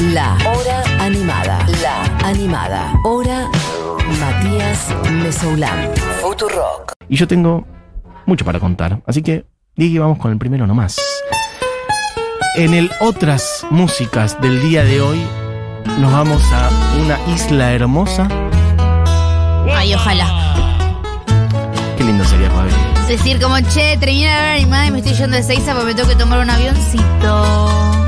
La Hora Animada. La Animada. Hora Matías Mesoulán. Futurock. Y yo tengo mucho para contar. Así que, Diego, vamos con el primero nomás. En el otras músicas del día de hoy, nos vamos a una isla hermosa. Ay, ojalá. Qué lindo sería poder. Es decir, como, che, terminé la hora animada y me estoy yendo de Seiza porque me tengo que tomar un avioncito.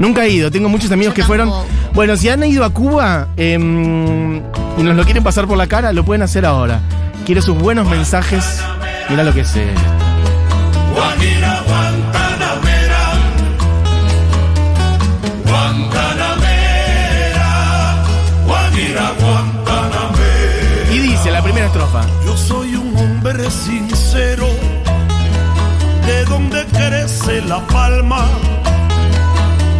Nunca he ido, tengo muchos amigos Yo que fueron. Bueno, si han ido a Cuba em, y nos lo quieren pasar por la cara, lo pueden hacer ahora. Quiero sus buenos mensajes. Mira lo que es esto. Guantanamera. Y dice la primera estrofa. Yo soy un hombre sincero, de donde crece la palma.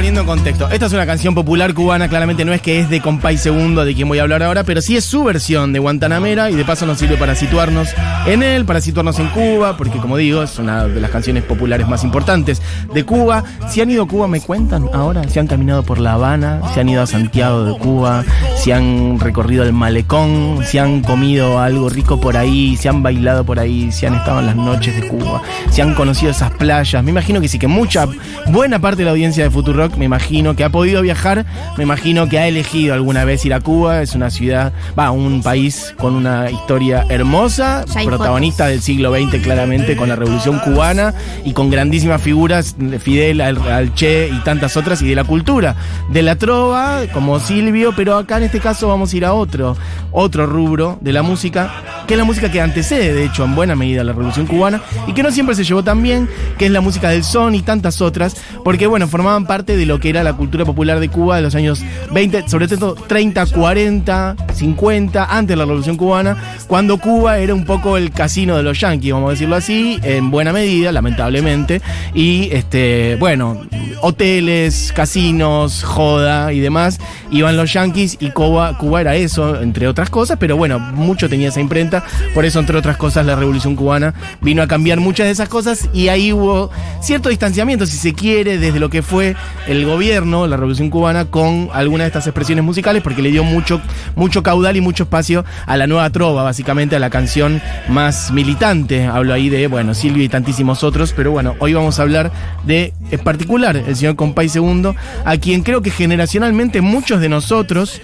Poniendo en contexto. Esta es una canción popular cubana, claramente no es que es de Compay Segundo, de quien voy a hablar ahora, pero sí es su versión de Guantanamera y de paso nos sirve para situarnos en él, para situarnos en Cuba, porque como digo, es una de las canciones populares más importantes de Cuba. Si han ido a Cuba, me cuentan ahora, si han caminado por La Habana, si han ido a Santiago de Cuba, si han recorrido el malecón, si han comido algo rico por ahí, si han bailado por ahí, si han estado en las noches de Cuba, si han conocido esas playas. Me imagino que sí, que mucha, buena parte de la audiencia de Futurock, me imagino que ha podido viajar, me imagino que ha elegido alguna vez ir a Cuba. Es una ciudad, va, un país con una historia hermosa, protagonista del siglo XX claramente con la revolución cubana y con grandísimas figuras de Fidel, al, al Che y tantas otras y de la cultura, de la trova como Silvio, pero acá en este caso vamos a ir a otro, otro rubro de la música, que es la música que antecede de hecho en buena medida la revolución cubana y que no siempre se llevó tan bien, que es la música del son y tantas otras, porque bueno, formaban parte de lo que era la cultura popular de Cuba de los años 20, sobre todo 30, 40, 50, antes de la revolución cubana, cuando Cuba era un poco el casino de los yanquis, vamos a decirlo así, en buena medida, lamentablemente, y este, bueno, hoteles, casinos, joda y demás, iban los yanquis y Cuba, Cuba era eso, entre otras cosas, pero bueno, mucho tenía esa imprenta, por eso entre otras cosas la revolución cubana vino a cambiar muchas de esas cosas y ahí hubo cierto distanciamiento, si se quiere, desde lo que fue el gobierno, la revolución cubana, con algunas de estas expresiones musicales, porque le dio mucho, mucho caudal y mucho espacio a la nueva trova, básicamente a la canción más militante. Hablo ahí de, bueno, Silvio y tantísimos otros, pero bueno, hoy vamos a hablar de, en particular, el señor Compay Segundo, a quien creo que generacionalmente muchos de nosotros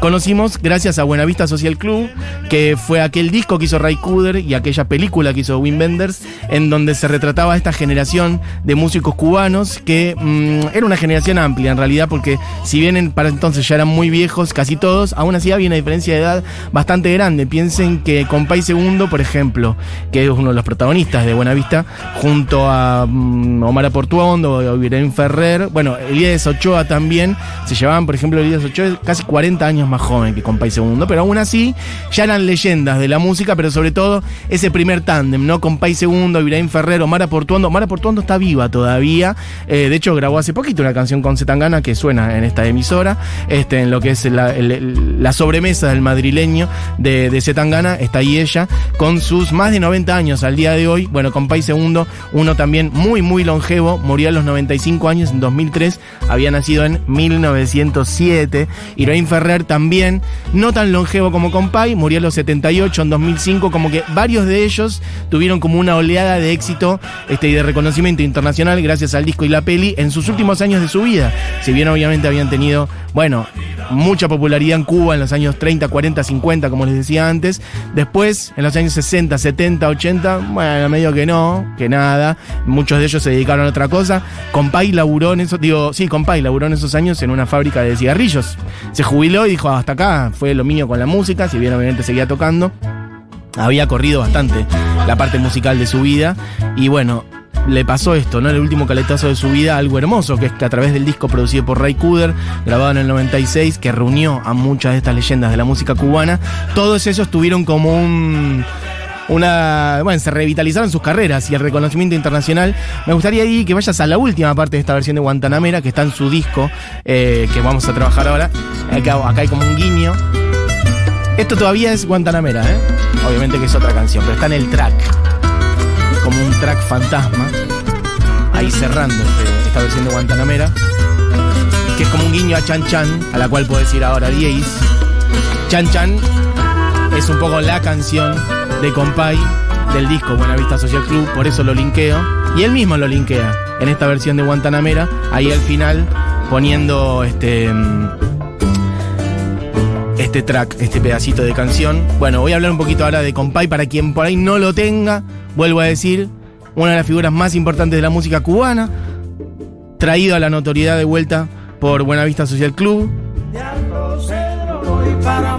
conocimos gracias a Buenavista Social Club, que fue aquel disco que hizo Ray Cooder y aquella película que hizo Wim Wenders, en donde se retrataba esta generación de músicos cubanos, que mm, era una generación amplia en realidad, porque si bien en- para entonces ya eran muy viejos, casi todos, aún así había una diferencia de edad bastante grande. Piensen que Compay Segundo, por ejemplo, que es uno de los protagonistas de Buenavista, junto a mm, Omar Aportuondo, o Irene Ferrer, bueno, Elías Ochoa también, se llevaban, por ejemplo, Elías Ochoa casi 40 años más joven que Compay Segundo, pero aún así ya eran leyendas de la música, pero sobre todo ese primer tándem, ¿no? Compay Segundo, Ibrahim Ferrer, Omar Aportuondo. Omar Aportuondo está viva todavía, eh, de hecho grabó hace poquito una canción con Zetangana que suena en esta emisora, este, en lo que es la sobremesa del madrileño de, de Zetangana, está ahí ella, con sus más de 90 años al día de hoy, bueno, Compay Segundo, uno también muy, muy longevo, murió a los 95 años en 2003, había nacido en 1907, Ibrahim Ferrer también, no tan longevo como Compay, murió a los 78 en 2005, como que varios de ellos tuvieron como una oleada de éxito este, y de reconocimiento internacional gracias al disco y la peli en sus últimos años de su vida. Si bien obviamente habían tenido, bueno, mucha popularidad en Cuba en los años 30, 40, 50, como les decía antes, después en los años 60, 70, 80, bueno, medio que no, que nada, muchos de ellos se dedicaron a otra cosa. Compay laburó en esos, digo, sí, Compay laburó en esos años en una fábrica de cigarrillos. Se jubiló y hasta acá, fue lo mío con la música, si bien obviamente seguía tocando. Había corrido bastante la parte musical de su vida y bueno, le pasó esto, ¿no? El último caletazo de su vida, algo hermoso, que es que a través del disco producido por Ray Cooder, grabado en el 96, que reunió a muchas de estas leyendas de la música cubana, todos ellos tuvieron como un una. Bueno, se revitalizaron sus carreras y el reconocimiento internacional. Me gustaría ir que vayas a la última parte de esta versión de Guantanamera, que está en su disco, eh, que vamos a trabajar ahora. Acá, acá hay como un guiño. Esto todavía es Guantanamera, ¿eh? Obviamente que es otra canción, pero está en el track. Como un track fantasma. Ahí cerrando este- esta versión de Guantanamera. Que es como un guiño a Chan Chan, a la cual puedes ir ahora 10. Chan Chan es un poco la canción de Compay del disco Buenavista Social Club, por eso lo linkeo. Y él mismo lo linkea en esta versión de Guantanamera, ahí al final poniendo este mm, este track, este pedacito de canción. Bueno, voy a hablar un poquito ahora de Compay para quien por ahí no lo tenga. Vuelvo a decir, una de las figuras más importantes de la música cubana, traído a la notoriedad de vuelta por Buenavista Social Club. De Alto Cedro voy para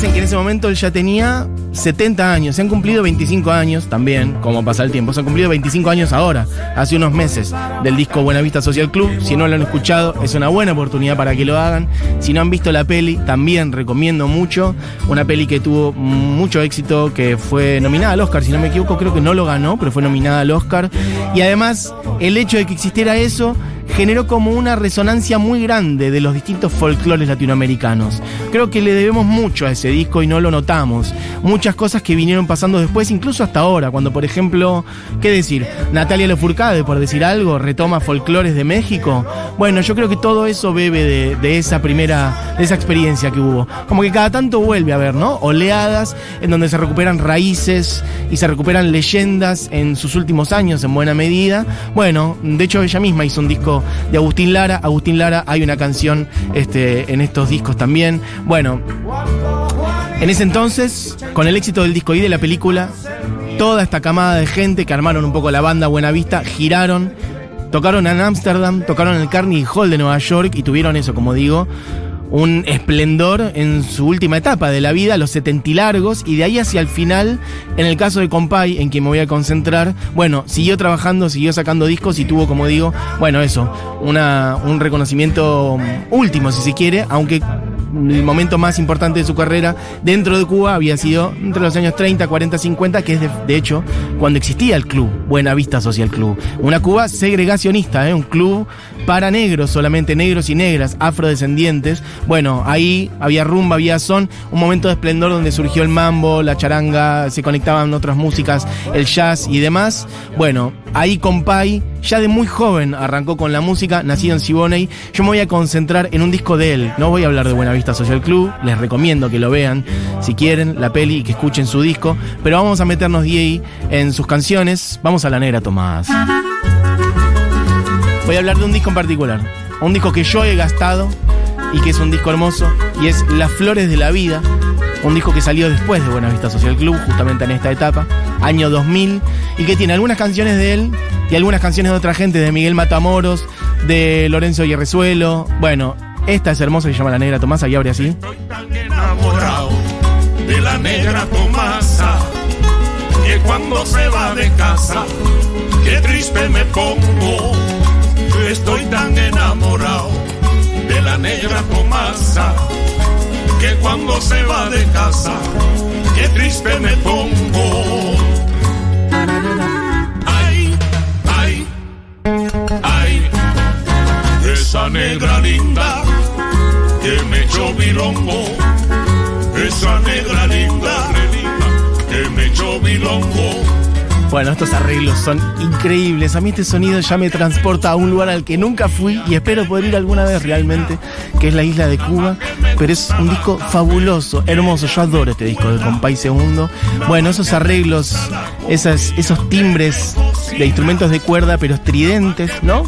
Que en ese momento ya tenía 70 años, se han cumplido 25 años también, como pasa el tiempo, se han cumplido 25 años ahora, hace unos meses, del disco Buenavista Social Club. Si no lo han escuchado, es una buena oportunidad para que lo hagan. Si no han visto la peli, también recomiendo mucho. Una peli que tuvo mucho éxito, que fue nominada al Oscar, si no me equivoco, creo que no lo ganó, pero fue nominada al Oscar. Y además, el hecho de que existiera eso generó como una resonancia muy grande de los distintos folclores latinoamericanos. Creo que le debemos mucho a ese disco y no lo notamos. Muchas cosas que vinieron pasando después, incluso hasta ahora, cuando por ejemplo, ¿qué decir? Natalia Lafourcade, por decir algo, retoma folclores de México. Bueno, yo creo que todo eso bebe de, de esa primera, de esa experiencia que hubo. Como que cada tanto vuelve a haber, ¿no? Oleadas en donde se recuperan raíces y se recuperan leyendas en sus últimos años en buena medida. Bueno, de hecho ella misma hizo un disco de Agustín Lara. Agustín Lara hay una canción este, en estos discos también. Bueno, en ese entonces, con el éxito del disco y de la película, toda esta camada de gente que armaron un poco la banda Buenavista, giraron, tocaron en Ámsterdam, tocaron en el Carnegie Hall de Nueva York y tuvieron eso, como digo, un esplendor en su última etapa de la vida, los 70 largos, y de ahí hacia el final, en el caso de Compay, en quien me voy a concentrar, bueno, siguió trabajando, siguió sacando discos y tuvo, como digo, bueno, eso, una, un reconocimiento último, si se quiere, aunque el momento más importante de su carrera dentro de Cuba había sido entre los años 30, 40, 50, que es de, hecho cuando existía el club, Buenavista Social Club. Una Cuba segregacionista, ¿eh? un club para negros, solamente negros y negras, afrodescendientes. Bueno, ahí había rumba, había son, un momento de esplendor donde surgió el mambo, la charanga, se conectaban otras músicas, el jazz y demás. Bueno, ahí Compay, ya de muy joven arrancó con la música, nacido en Siboney. Yo me voy a concentrar en un disco de él, no voy a hablar de Buenavista Social Club, les recomiendo que lo vean si quieren, la peli y que escuchen su disco, pero vamos a meternos de ahí en sus canciones. Vamos a la negra Tomás. Voy a hablar de un disco en particular, un disco que yo he gastado y que es un disco hermoso y es Las Flores de la Vida, un disco que salió después de Buenavista Social Club, justamente en esta etapa, año 2000, y que tiene algunas canciones de él y algunas canciones de otra gente, de Miguel Matamoros, de Lorenzo Hierrezuelo. Bueno, esta es hermosa, se llama La Negra Tomasa y abre así. Estoy tan enamorado de la negra Tomasa que cuando se va de casa, qué triste me pongo. Estoy tan enamorado de la negra Tomasa que cuando se va de casa, qué triste me pongo. Ay, ay, ay, esa negra linda que me echó bilongo, esa negra linda, que me echó bilongo. Bueno, estos arreglos son increíbles. A mí este sonido ya me transporta a un lugar al que nunca fui y espero poder ir alguna vez realmente, que es la isla de Cuba. Pero es un disco fabuloso, hermoso. Yo adoro este disco de Compay Segundo. Bueno, esos arreglos, esos timbres de instrumentos de cuerda, pero estridentes, ¿no?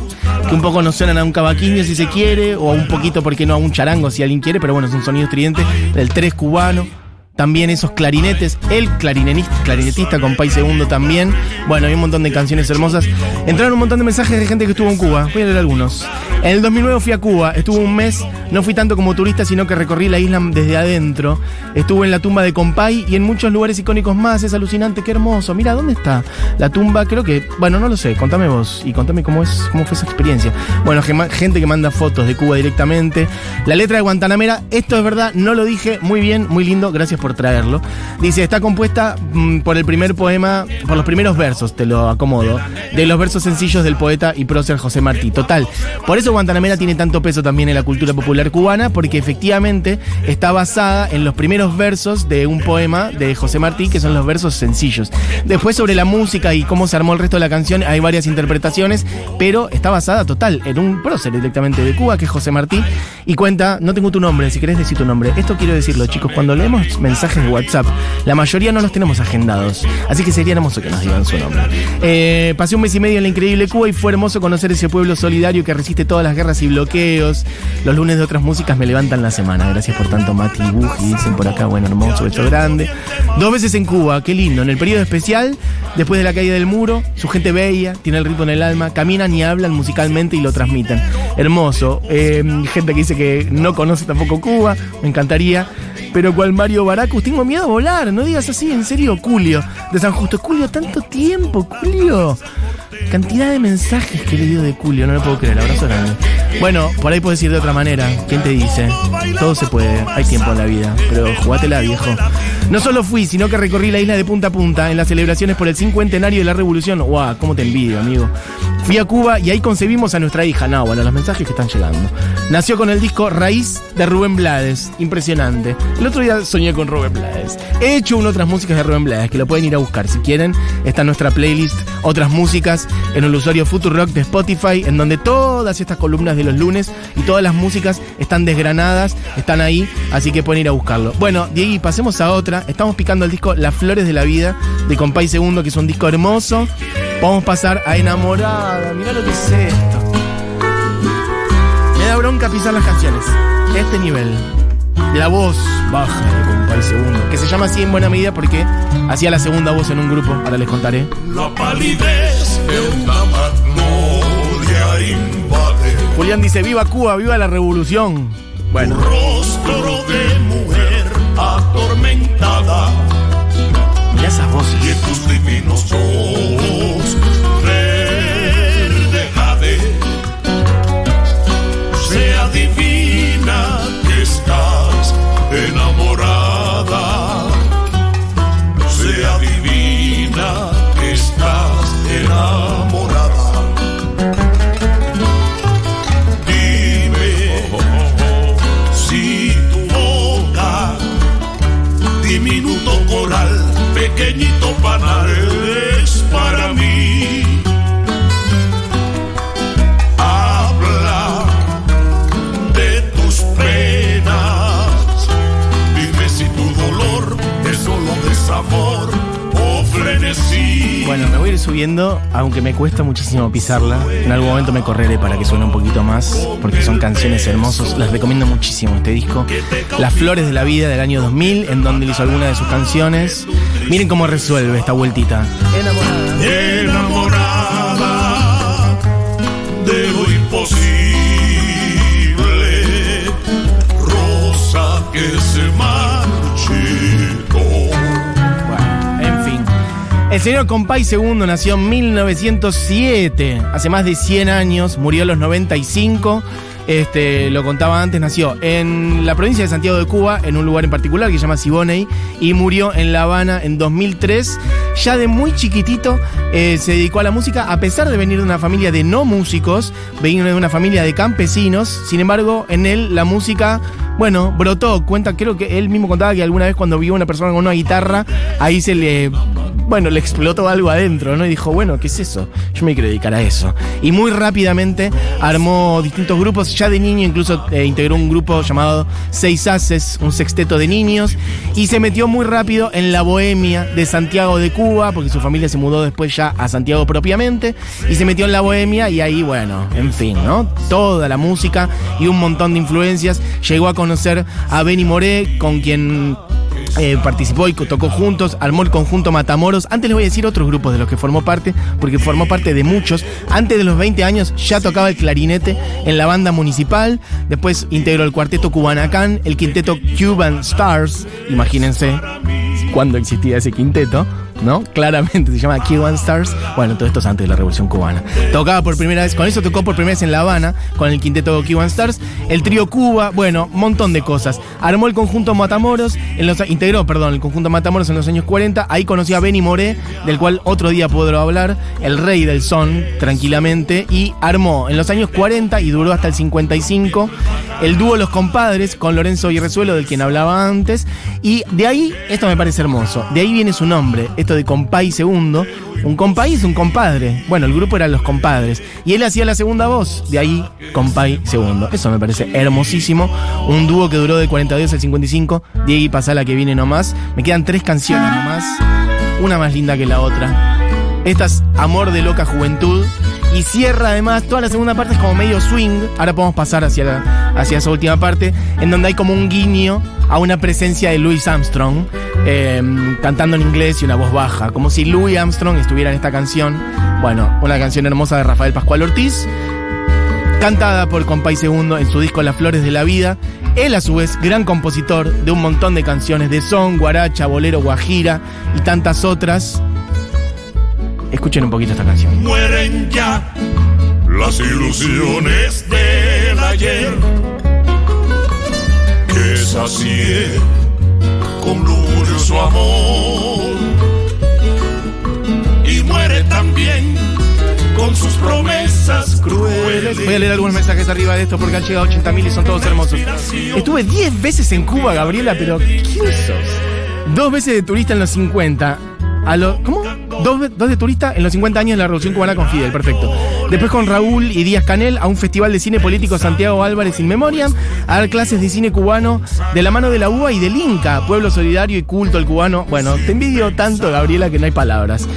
Que un poco nos suenan a un cavaquinho si se quiere, o a un poquito, porque no, a un charango si alguien quiere, pero bueno, es un sonido estridente del tres cubano también esos clarinetes, el clarinetista, con Pai Segundo también. Bueno, hay un montón de canciones hermosas. Entraron un montón de mensajes de gente que estuvo en Cuba. Voy a leer algunos. En el 2009 fui a Cuba, estuve un mes, no fui tanto como turista, sino que recorrí la isla desde adentro. Estuve en la tumba de Compay y en muchos lugares icónicos más. Es alucinante, qué hermoso. Mira, ¿dónde está la tumba? Creo que, bueno, no lo sé. Contame vos y contame cómo es, cómo fue esa experiencia. Bueno, gente que manda fotos de Cuba directamente. La letra de Guantanamera, esto es verdad, no lo dije. Muy bien, muy lindo, gracias por traerlo. Dice, está compuesta mm, por el primer poema, por los primeros versos, te lo acomodo, de los versos sencillos del poeta y prócer José Martí. Total. Por eso Guantanamera tiene tanto peso también en la cultura popular cubana, porque efectivamente está basada en los primeros versos de un poema de José Martí, que son los versos sencillos. Después sobre la música y cómo se armó el resto de la canción, hay varias interpretaciones, pero está basada total en un prócer directamente de Cuba, que es José Martí, y cuenta, no tengo tu nombre, si querés decir tu nombre. Esto quiero decirlo, chicos, cuando leemos mensajes de WhatsApp, la mayoría no los tenemos agendados, así que sería hermoso que nos digan su nombre. Eh, pasé un mes y medio en la increíble Cuba y fue hermoso conocer ese pueblo solidario que resiste todas las guerras y bloqueos. Los lunes de otras músicas me levantan la semana. Gracias por tanto, Mati y Buji, dicen por acá, bueno, hermoso, beso grande. Dos veces en Cuba, qué lindo. En el periodo especial, después de la caída del muro, su gente bella, tiene el ritmo en el alma, caminan y hablan musicalmente y lo transmiten. Hermoso. Eh, gente que dice que no conoce tampoco Cuba, me encantaría. Pero cual Mario Baracus, tengo miedo a volar, no digas así, en serio, Julio. De San Justo, Julio, tanto tiempo, Julio. Cantidad de mensajes que he leído de Julio, no lo puedo creer, abrazo grande. Bueno, por ahí puedes ir de otra manera. ¿Quién te dice? Todo se puede, hay tiempo en la vida, pero jugátela, viejo. No solo fui, sino que recorrí la isla de punta a punta en las celebraciones por el cincuentenario de la revolución. ¡Guau! ¿Cómo te envidio, amigo? Fui a Cuba y ahí concebimos a nuestra hija. No, bueno, los mensajes que están llegando. Nació con el disco Raíz de Rubén Blades. Impresionante. El otro día soñé con Rubén Blades. He hecho un otras músicas de Rubén Blades que lo pueden ir a buscar si quieren. Está en nuestra playlist Otras Músicas en el usuario Futurock de Spotify, en donde todas estas columnas de los lunes y todas las músicas están desgranadas, están ahí, así que pueden ir a buscarlo. Bueno, Diego, pasemos a otra. Estamos picando el disco Las Flores de la Vida de Compay Segundo, que es un disco hermoso. Vamos a pasar a Enamorada. Mirá lo que es esto. Me da bronca pisar las canciones. De este nivel. La voz baja de Compay Segundo, que se llama así en buena medida porque hacía la segunda voz en un grupo, ahora les contaré. La palidez de una magnolia invade Julián dice, viva Cuba, viva la revolución. Bueno, rostro de mujer atormentada y en tus divinos ojos pisarla. En algún momento me correré para que suene un poquito más, porque son canciones hermosas. Les recomiendo muchísimo este disco. Las Flores de la Vida del año 2000, en donde él hizo algunas de sus canciones. Miren cómo resuelve esta vueltita. Enamorada. El señor Compay II nació en 1907, hace más de 100 años, murió a los 95. Este, lo contaba antes, nació en la provincia de Santiago de Cuba, en un lugar en particular que se llama Siboney, y murió en La Habana en 2003. Ya de muy chiquitito eh, se dedicó a la música, a pesar de venir de una familia de no músicos, venir de una familia de campesinos. Sin embargo, en él la música, bueno, brotó. Cuenta, creo que él mismo contaba que alguna vez cuando vio a una persona con una guitarra, ahí se le bueno, le explotó algo adentro, ¿no? Y dijo, bueno, ¿qué es eso? Yo me quiero dedicar a eso. Y muy rápidamente armó distintos grupos. Ya de niño incluso eh, integró un grupo llamado Seis Haces, un sexteto de niños. Y se metió muy rápido en la bohemia de Santiago de Cuba, porque su familia se mudó después ya a Santiago propiamente. Y se metió en la bohemia y ahí, bueno, en fin, ¿no? Toda la música y un montón de influencias. Llegó a conocer a Benny Moré, con quien eh, participó y tocó juntos, armó el conjunto Matamoros. Antes les voy a decir otros grupos de los que formó parte, porque formó parte de muchos. Antes de los 20 años ya tocaba el clarinete en la banda municipal. Después integró el cuarteto Cubanacán, el quinteto Cuban Stars. Imagínense cuando existía ese quinteto. ¿No? Claramente se llama Cuban Stars. Bueno, todo esto es antes de la Revolución Cubana. Tocaba por primera vez, con eso tocó por primera vez en La Habana, con el quinteto Cuban Stars. El trío Cuba, bueno, montón de cosas. Armó el conjunto Matamoros, en los, integró, perdón, el conjunto Matamoros en los años 40. Ahí conoció a Benny Moré, del cual otro día podré hablar, el rey del son, tranquilamente. Y armó en los años 40 y duró hasta el 55 el dúo Los Compadres con Lorenzo Resuelo, del quien hablaba antes. Y de ahí, esto me parece hermoso, de ahí viene su nombre, de Compay Segundo. Un compay es un compadre. Bueno, el grupo era Los Compadres. Y él hacía la segunda voz, de ahí Compay Segundo. Eso me parece hermosísimo. Un dúo que duró de 42 al 55. De ahí pasa la que viene nomás. Me quedan tres canciones nomás. Una más linda que la otra. Esta es Amor de Loca Juventud. Y cierra además, toda la segunda parte es como medio swing. Ahora podemos pasar hacia, hacia esa última parte, en donde hay como un guiño a una presencia de Louis Armstrong, em, cantando en inglés y una voz baja, como si Louis Armstrong estuviera en esta canción. Bueno, una canción hermosa de Rafael Pascual Ortiz, cantada por Compay Segundo en su disco Las Flores de la Vida. Él, a su vez, gran compositor de un montón de canciones de son, guaracha, bolero, guajira y tantas otras. Escuchen un poquito esta canción. Mueren ya las ilusiones del ayer que sacié con su amor y muere también con sus promesas crueles. Voy a leer algunos mensajes arriba de esto porque han llegado 80.000 y son todos hermosos. Estuve 10 veces en Cuba, Gabriela, pero ¿quién sos? Dos veces de turista en los 50. A lo, ¿Cómo? Dos, de turista en los 50 años de la Revolución Cubana con Fidel, perfecto. Después con Raúl y Díaz Canel a un festival de cine político Santiago Álvarez in Memoriam, a dar clases de cine cubano de la mano de la UBA y del Inca, pueblo solidario y culto al cubano. Bueno, te envidio tanto, Gabriela, que no hay palabras.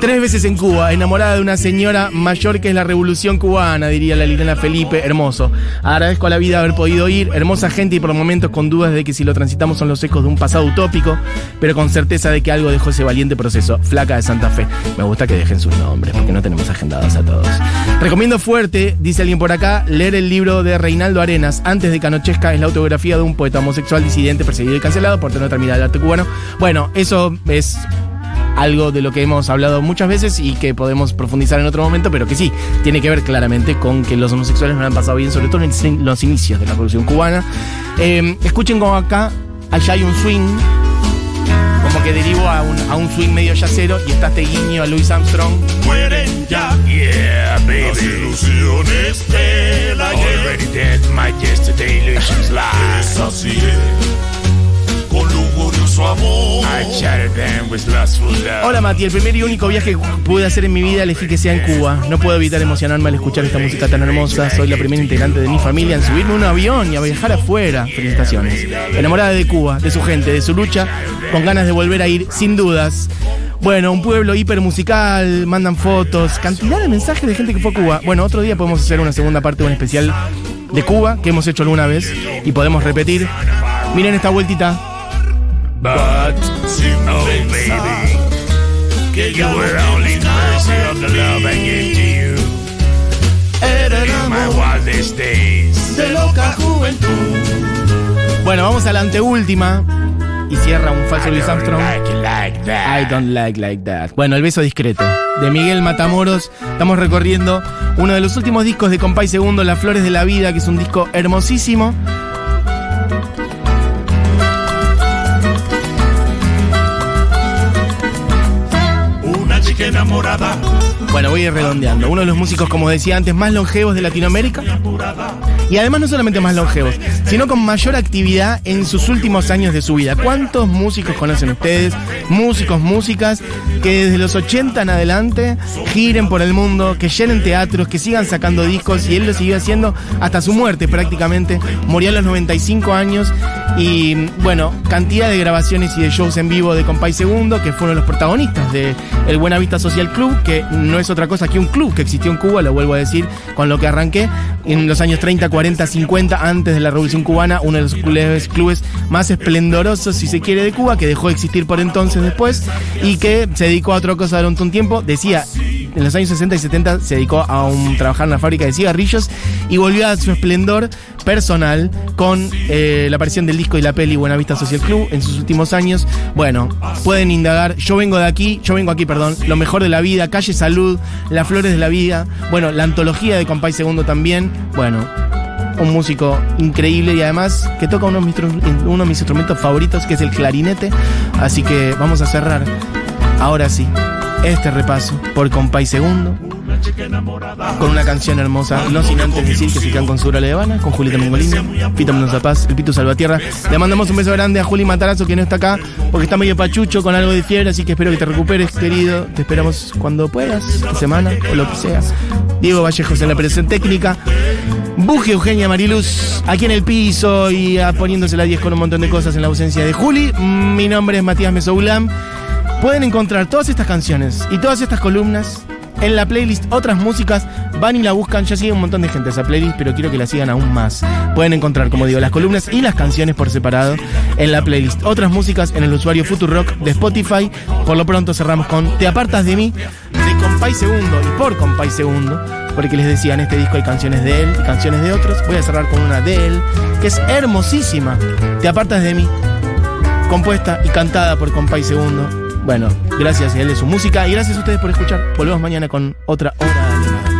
Tres veces en Cuba, enamorada de una señora mayor que es la Revolución Cubana, diría la Liliana Felipe, hermoso. Agradezco a la vida haber podido ir, hermosa gente y por momentos con dudas de que si lo transitamos son los ecos de un pasado utópico, pero con certeza de que algo dejó ese valiente proceso. Flaca de Santa Fe. Me gusta que dejen sus nombres, porque no tenemos agendados a todos. Recomiendo fuerte, dice alguien por acá, leer el libro de Reinaldo Arenas, Antes de Canochesca, es la autobiografía de un poeta homosexual disidente, perseguido y cancelado por tener terminado el arte cubano. Bueno, eso es algo de lo que hemos hablado muchas veces y que podemos profundizar en otro momento, pero que sí, tiene que ver claramente con que los homosexuales no han pasado bien, sobre todo en los inicios de la Revolución Cubana. Eh, escuchen como acá, allá hay un swing como que derivo a un, a un swing medio yacero y está este guiño a Louis Armstrong. Mueren ya, yeah, baby. Las ilusiones de la Already dead, my yesterday illusions lie. Es así, amor. Hola Mati, el primer y único viaje que pude hacer en mi vida elegí que sea en Cuba. No puedo evitar emocionarme al escuchar esta música tan hermosa. Soy la primera integrante de mi familia en subirme a un avión y a viajar afuera. Felicitaciones. Enamorada de Cuba, de su gente, de su lucha, con ganas de volver a ir, sin dudas. Bueno, un pueblo hiper musical, mandan fotos, cantidad de mensajes de gente que fue a Cuba. Bueno, otro día podemos hacer una segunda parte, un especial de Cuba que hemos hecho alguna vez y podemos repetir. Miren esta vueltita. But sin oh, baby, you were only mercy of the love I gave to you. Era my wildest days de loca juventud. Bueno, vamos a la anteúltima. Y cierra un falso Luis Armstrong. I don't like like that. Bueno, el beso discreto. De Miguel Matamoros. Estamos recorriendo uno de los últimos discos de Compay Segundo, Las Flores de la Vida, que es un disco hermosísimo. Bueno, voy a ir redondeando. Uno de los músicos, como decía antes, más longevos de Latinoamérica. Y además no solamente más longevos, sino con mayor actividad en sus últimos años de su vida. ¿Cuántos músicos conocen ustedes? Músicos, músicas, que desde los 80 en adelante giren por el mundo, que llenen teatros, que sigan sacando discos y él lo siguió haciendo hasta su muerte prácticamente. Murió a los 95 años Y bueno, cantidad de grabaciones y de shows en vivo de Compay Segundo, que fueron los protagonistas de el Buena Vista Social Club, que no es otra cosa que un club que existió en Cuba, lo vuelvo a decir, con lo que arranqué en los años 30, 40, 50, antes de la Revolución Cubana, uno de los clubes, clubes más esplendorosos, si se quiere, de Cuba, que dejó de existir por entonces después y que se dedicó a otra cosa durante un tiempo. Decía, en los años 60 y 70 se dedicó a trabajar en una fábrica de cigarrillos y volvió a su esplendor personal con eh, la aparición del disco y la peli Buena Vista Social Club en sus últimos años. Bueno, pueden indagar. Yo vengo de aquí, yo vengo aquí, perdón. Lo mejor de la vida, Calle Salud, Las Flores de la Vida. Bueno, la antología de Compay Segundo también. Bueno, un músico increíble y además que toca uno de mis instrumentos favoritos, que es el clarinete. Así que vamos a cerrar, ahora sí, este repaso por Compay Segundo. Con una canción hermosa, no sin antes decir que se quedan con Segura Levana, con Julieta Mengolini, Pito Mendoza Paz, el Pito Salvatierra. Le mandamos un beso grande a Juli Matarazo, que no está acá, porque está medio pachucho con algo de fiebre, así que espero que te recuperes, querido. Te esperamos cuando puedas, esta semana o lo que sea. Diego Vallejos en la presión técnica. Buge Eugenia Mariluz aquí en el piso y poniéndose la 10 con un montón de cosas en la ausencia de Juli. Mi nombre es Matías Mesoulam. Pueden encontrar todas estas canciones y todas estas columnas en la playlist Otras Músicas. Van y la buscan, ya sigue un montón de gente esa playlist, pero quiero que la sigan aún más. Pueden encontrar, como digo, las columnas y las canciones por separado en la playlist Otras Músicas en el usuario Futurock de Spotify. Por lo pronto cerramos con Te apartas de mí, de Compay Segundo y por Compay Segundo porque les decía, en este disco hay canciones de él y canciones de otros. Voy a cerrar con una de él, que es hermosísima. Te apartas de mí, compuesta y cantada por Compay Segundo. Bueno, gracias a él de su música y gracias a ustedes por escuchar. Volvemos mañana con otra hora. Mañana.